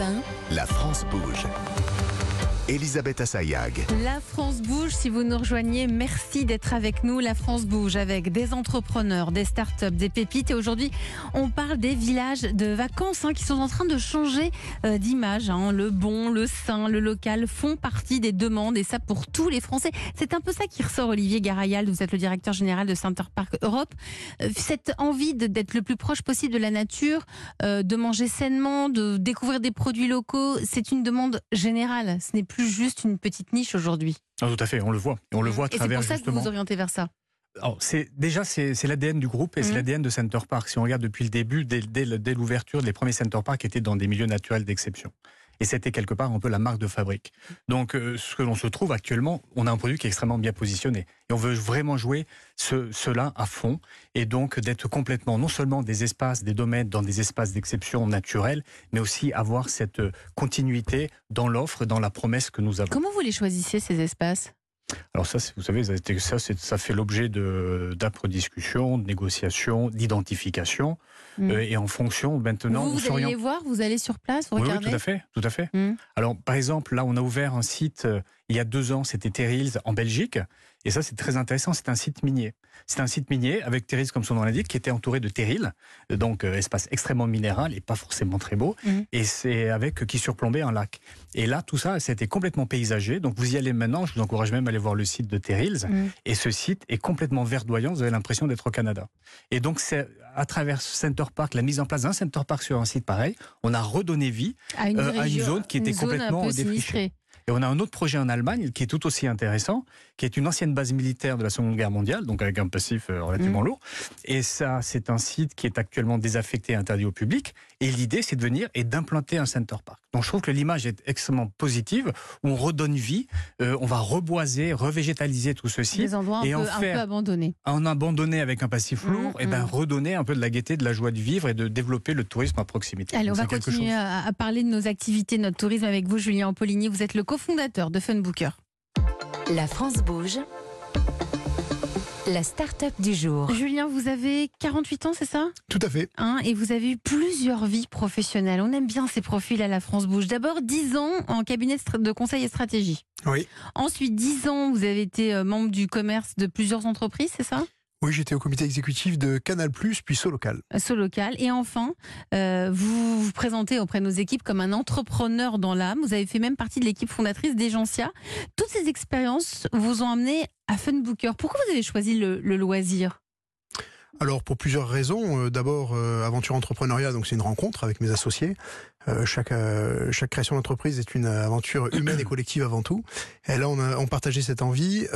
Europe 1. La France bouge. Elisabeth Assayag. La France bouge. Si vous nous rejoignez, merci d'être avec nous. La France bouge avec des entrepreneurs, des startups, des pépites. Et aujourd'hui, on parle des villages de vacances hein, qui sont en train de changer euh, d'image. hein. Le bon, le sain, le local font partie des demandes et ça pour tous les Français. C'est un peu ça qui ressort, Olivier Garayal. Vous êtes le directeur général de Center Park Europe. Euh, Cette envie d'être le plus proche possible de la nature, euh, de manger sainement, de découvrir des produits locaux, c'est une demande générale. Ce n'est plus juste une petite niche aujourd'hui. Ah, tout à fait, on le voit. On le voit à Et c'est travers pour ça que vous justement. vous orientez vers ça. Alors, c'est déjà c'est c'est l'ADN du groupe et c'est Mhm. l'ADN de Center Park. Si on regarde depuis le début, dès, dès dès l'ouverture, les premiers Center Park étaient dans des milieux naturels d'exception. Et c'était quelque part un peu la marque de fabrique. Donc, euh, ce que l'on se trouve actuellement, on a un produit qui est extrêmement bien positionné. Et on veut vraiment jouer ce, cela à fond. Et donc, d'être complètement, non seulement des espaces, des domaines dans des espaces d'exception naturels, mais aussi avoir cette euh, continuité dans l'offre, dans la promesse que nous avons. Comment vous les choisissez, ces espaces? Alors ça, vous savez, ça, fait l'objet d'âpres discussions, de négociations, d'identification. Mm. Euh, et en fonction, maintenant, Vous, vous allez les voir, vous allez sur place, vous Oui, oui, regardez tout à fait, tout à fait. Mm. Alors, par exemple, là, on a ouvert un site euh, il y a deux ans, c'était Terrils en Belgique. Et ça, c'est très intéressant. C'est un site minier. C'est un site minier avec Terrils, comme son nom l'indique, qui était entouré de terrils, donc euh, espace extrêmement minéral et pas forcément très beau. Mhm. Et c'est avec qui surplombait un lac. Et là, tout ça, c'était complètement paysagé. Donc, vous y allez maintenant. Je vous encourage même à aller voir le site de Terrils. Mm. Et ce site est complètement verdoyant. Vous avez l'impression d'être au Canada. Et donc, c'est à travers ce Center Park, la mise en place d'un Center Park sur un site pareil, on a redonné vie à une, euh, à une région- zone qui était complètement défrichée. Et on a un autre projet en Allemagne qui est tout aussi intéressant, qui est une ancienne base militaire de la Seconde Guerre mondiale, donc avec un passif euh, relativement Mm. lourd. Et ça, c'est un site qui est actuellement désaffecté et interdit au public. Et l'idée, c'est de venir et d'implanter un center park. Donc je trouve que l'image est extrêmement positive, où on redonne vie, euh, on va reboiser, revégétaliser tout ce site, Des endroits un, et peu, en un faire- peu abandonnés. en abandonner avec un passif Mm, lourd, et ben redonner un peu de la gaieté, de la joie de vivre et de développer le tourisme à proximité. Allez, on va continuer chose- à, à parler de nos activités, de notre tourisme avec vous, Julien Ampoligny. Vous êtes le cofondateur de Funbooker. La France bouge. La start-up du jour. Julien, vous avez 48 ans, c'est ça? Tout à fait. Hein, Et vous avez eu plusieurs vies professionnelles. On aime bien ces profils à la France Bouge. D'abord, 10 ans en cabinet de conseil et stratégie. Oui. Ensuite, 10 ans, vous avez été euh, membre du commerce de plusieurs entreprises, c'est ça? Oui, j'étais au comité exécutif de Canal+, puis Solocal. Ce local. Et enfin, euh, vous vous présentez auprès de nos équipes comme un entrepreneur dans l'âme. Vous avez fait même partie de l'équipe fondatrice d'Egencia. Toutes ces expériences vous ont amené à Funbooker. Pourquoi vous avez choisi le loisir? Alors, pour plusieurs raisons. Euh, D'abord, euh, aventure entrepreneuriat, donc c'est une rencontre avec mes associés. Euh, chaque, création d'entreprise est une aventure humaine et collective avant tout. Et là, on, partageait cette envie.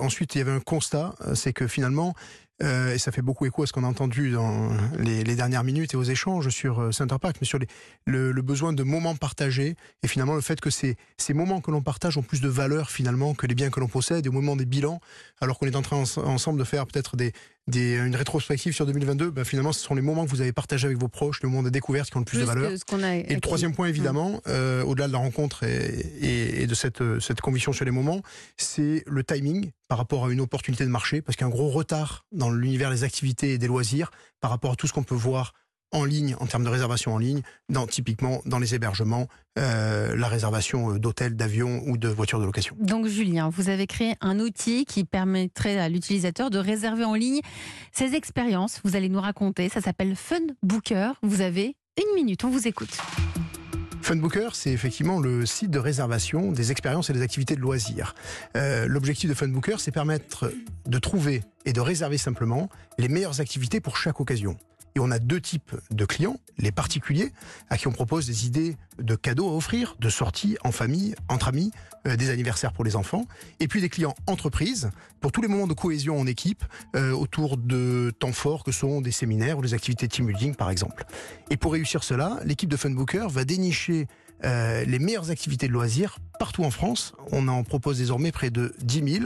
Ensuite, il y avait un constat, c'est que finalement, et ça fait beaucoup écho à ce qu'on a entendu dans les, dernières minutes et aux échanges sur Center Park, mais sur le, besoin de moments partagés et finalement le fait que ces, moments que l'on partage ont plus de valeur finalement que les biens que l'on possède au moment des bilans, alors qu'on est en train ens- ensemble de faire peut-être des, des, une rétrospective sur 2022, ben finalement ce sont les moments que vous avez partagés avec vos proches, les moments de découverte qui ont le plus, de valeur. a Et le troisième point, évidemment, euh, au-delà de la rencontre et, et- et de cette, euh, cette conviction sur les moments, c'est le timing par rapport à une opportunité de marché, parce qu'il y a un gros retard dans l'univers des activités et des loisirs par rapport à tout ce qu'on peut voir en ligne, en termes de réservation en ligne, dans, typiquement dans les hébergements, euh, la réservation euh, d'hôtels, d'avions ou de voitures de location. Donc Julien, vous avez créé un outil qui permettrait à l'utilisateur de réserver en ligne ses expériences. Vous allez nous raconter, ça s'appelle Funbooker. Vous avez une minute, on vous écoute. Funbooker, c'est effectivement le site de réservation des expériences et des activités de loisirs. Euh, L'objectif de Funbooker, c'est permettre de trouver et de réserver simplement les meilleures activités pour chaque occasion. Et on a deux types de clients, les particuliers, à qui on propose des idées de cadeaux à offrir, de sorties en famille, entre amis, euh, des anniversaires pour les enfants, et puis des clients entreprises, pour tous les moments de cohésion en équipe, euh, autour de temps forts que sont des séminaires ou des activités team building par exemple. Et pour réussir cela, l'équipe de Funbooker va dénicher euh, les meilleures activités de loisirs partout en France. On en propose désormais près de 10 000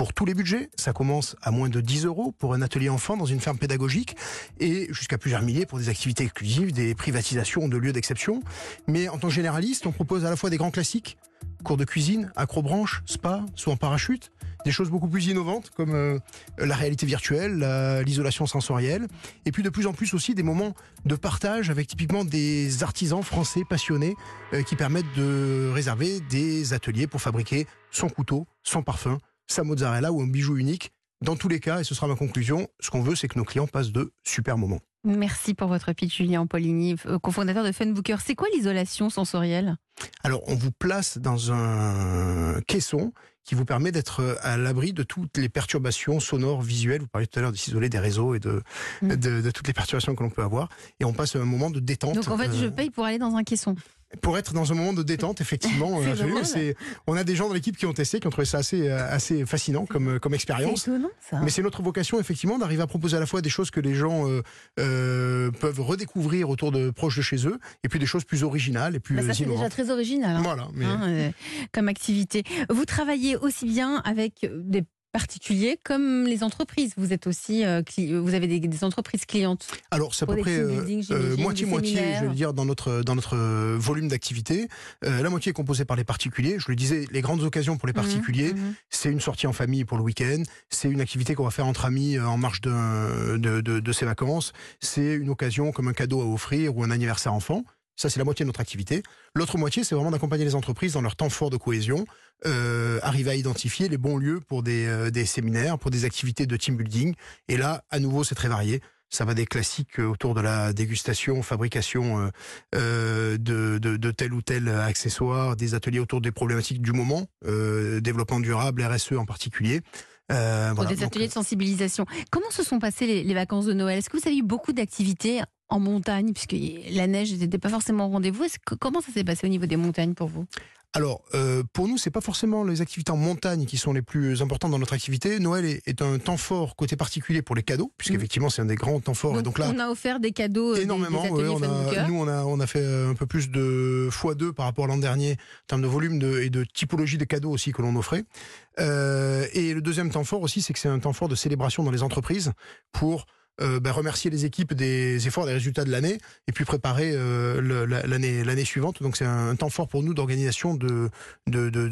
pour tous les budgets. Ça commence à moins de 10 euros pour un atelier enfant dans une ferme pédagogique et jusqu'à plusieurs milliers pour des activités exclusives, des privatisations de lieux d'exception. Mais en tant que généraliste, on propose à la fois des grands classiques cours de cuisine, acrobranche, spa, soit en parachute. Des choses beaucoup plus innovantes comme euh, la réalité virtuelle, la- l'isolation sensorielle. Et puis de plus en plus aussi des moments de partage avec typiquement des artisans français passionnés euh, qui permettent de réserver des ateliers pour fabriquer son couteau, son parfum, sa mozzarella ou un bijou unique. Dans tous les cas, et ce sera ma conclusion, ce qu'on veut, c'est que nos clients passent de super moments. Merci pour votre pitch, Julien Paulini, euh, cofondateur de Funbooker. C'est quoi l'isolation sensorielle? Alors, on vous place dans un caisson qui vous permet d'être à l'abri de toutes les perturbations sonores, visuelles. Vous parliez tout à l'heure de s'isoler des réseaux et de, Mm. de, de toutes les perturbations que l'on peut avoir. Et on passe un moment de détente. Donc en fait, je euh, paye pour aller dans un caisson. Pour être dans un moment de détente, effectivement. C'est euh. C'est- on a des gens dans l'équipe qui ont testé, qui ont trouvé ça assez, euh, assez fascinant comme, comme C'est expérience. Mais c'est notre vocation, effectivement, d'arriver à proposer à la fois des choses que les gens euh, euh, peuvent redécouvrir autour de proches de chez eux, et puis des choses plus originales et plus Bah, ça euh, c'est déjà très original. hein. Voilà. Mais... hein, euh, comme activité. Vous travaillez aussi bien avec euh, des particuliers comme les entreprises. Vous êtes aussi, euh, cli- vous avez des, des entreprises clientes. Alors, c'est à peu près euh, des moitié-moitié, séminaires. je vais dire, dans notre, dans notre euh, volume d'activité. Euh, la moitié est composée par les particuliers. Je le disais, les grandes occasions pour les particuliers, Mhm, mhm. c'est une sortie en famille pour le week-end, c'est une activité qu'on va faire entre amis euh, en marge de, de, de, de ses vacances, c'est une occasion comme un cadeau à offrir ou un anniversaire enfant. Ça, c'est la moitié de notre activité. L'autre moitié, c'est vraiment d'accompagner les entreprises dans leur temps fort de cohésion, euh, arriver à identifier les bons lieux pour des, euh, des séminaires, pour des activités de team building. Et là, à nouveau, c'est très varié. Ça va des classiques euh, autour de la dégustation, fabrication euh, de, de, de tel ou tel accessoire, des ateliers autour des problématiques du moment, développement durable, RSE en particulier. Pour des Donc, ateliers de sensibilisation. Comment se sont passées les, les vacances de Noël? Est-ce que vous avez eu beaucoup d'activités en montagne puisque la neige n'était pas forcément au rendez-vous Comment ça s'est passé au niveau des montagnes pour vous? Alors, euh, pour nous, c'est pas forcément les activités en montagne qui sont les plus importantes dans notre activité. Noël est, est un temps fort côté particulier pour les cadeaux, puisqu'effectivement, c'est un des grands temps forts. et donc là, on a offert des cadeaux, euh, des- énormément. des, ouais, ateliers on a, Funbooker. nous, on a, on a fait un peu plus de x2 par rapport à l'an dernier en termes de volume de, et de typologie des cadeaux aussi que l'on offrait. Euh, et le deuxième temps fort aussi, c'est que c'est un temps fort de célébration dans les entreprises pour euh, bah, remercier les équipes des efforts, des résultats de l'année, et puis préparer euh, l'année suivante. Donc c'est un, temps fort pour nous d'organisation de,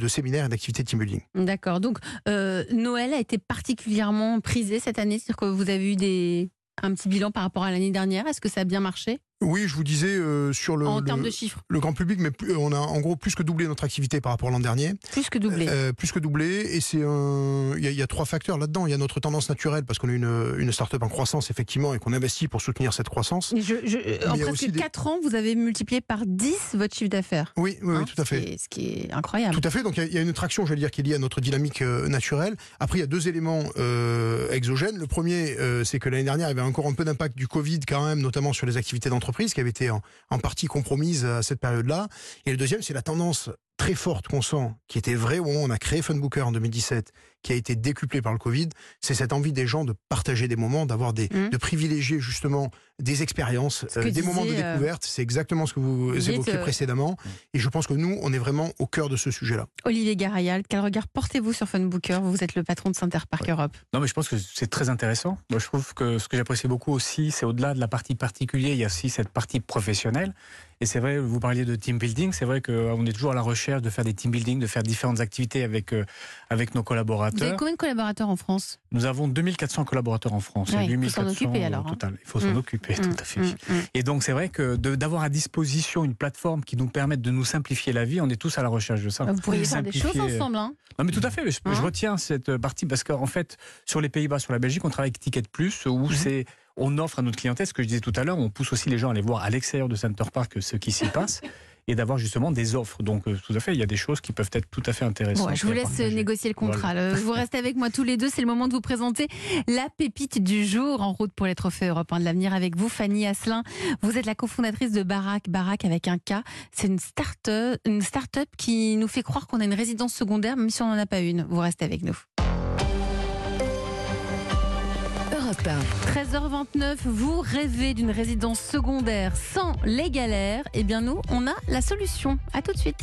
séminaires et d'activités team building. D'accord. Donc, euh, Noël a été particulièrement prisé cette année. C'est-à-dire que vous avez eu un petit bilan par rapport à l'année dernière. Est-ce que ça a bien marché? Oui, je vous disais euh, sur le, en le- termes de chiffres le grand public, mais plus- on a en gros plus que doublé notre activité par rapport à l'an dernier. Plus que doublé. Euh, plus que doublé. Et c'est un. Il y, a- il y a trois facteurs là-dedans. Il y a notre tendance naturelle parce qu'on est une, une start-up en croissance effectivement et qu'on investit pour soutenir cette croissance. Je- je- en presque aussi des- 4 ans, vous avez multiplié par 10 votre chiffre d'affaires. Oui, oui, oui, Hein, tout à ce fait. qui est- Ce qui est incroyable. Tout à fait. Donc il y a- il y, a une traction, je vais dire, qui est liée à notre dynamique euh, naturelle. Après, il y a deux éléments euh, exogènes. Le premier, euh, c'est que l'année dernière, il y avait encore un peu d'impact du Covid quand même, notamment sur les activités d'entreprise, qui avaient été en, partie compromises à cette période-là. Et le deuxième, c'est la tendance très forte qu'on sent, qui était vraie au moment où on a créé Funbooker en 2017, qui a été décuplée par le Covid. C'est cette envie des gens de partager des moments, d'avoir des, Mhm. de privilégier justement des expériences, euh, des moments de euh, découverte. C'est exactement ce que vous évoquiez euh, précédemment. Et je pense que nous, on est vraiment au cœur de ce sujet-là. Olivier Garayal, quel regard portez-vous sur Funbooker? Vous êtes le patron de Center Park Europe. Non, mais je pense que c'est très intéressant. Moi, je trouve que ce que j'apprécie beaucoup aussi, c'est au-delà de la partie particulière, il y a aussi cette partie professionnelle. Et c'est vrai, vous parliez de team building, c'est vrai qu'on est toujours à la recherche de faire des team building, de faire différentes activités avec, euh, avec nos Vous avez collaborateurs. combien de collaborateurs en France? Nous avons 2400 collaborateurs en France, Ouais, il faut 8400 s'en occuper, alors, hein. total. Il faut s'en Mm. occuper, Mm, tout à fait. mm. Et donc, c'est vrai que d'avoir à disposition une plateforme qui nous permette de nous simplifier la vie, on est tous à la recherche de ça. Vous pourriez faire des choses ensemble. Hein non, mais tout à fait. Je, je Hein retiens cette partie parce qu'en fait, sur les Pays-Bas, sur la Belgique, on travaille avec Ticket Plus où Mhm. c'est on offre à notre clientèle, ce que je disais tout à l'heure, on pousse aussi les gens à aller voir à l'extérieur de Center Park ce qui s'y passe et d'avoir justement des offres. Donc, euh, tout à fait, il y a des choses qui peuvent être tout à fait intéressantes. Bon, je vous laisse partager. négocier le contrat. Euh, Vous restez avec moi tous les deux. C'est le moment de vous présenter la pépite du jour en route pour les trophées européens de l'avenir avec vous, Fanny Asselin. Vous êtes la cofondatrice de Barack. Barack avec un K. C'est une start-up, une start-up qui nous fait croire qu'on a une résidence secondaire, même si on n'en a pas une. Vous restez avec nous. Europe 1. 13h29, vous rêvez d'une résidence secondaire sans les galères Eh bien nous, on a la solution. À tout de suite.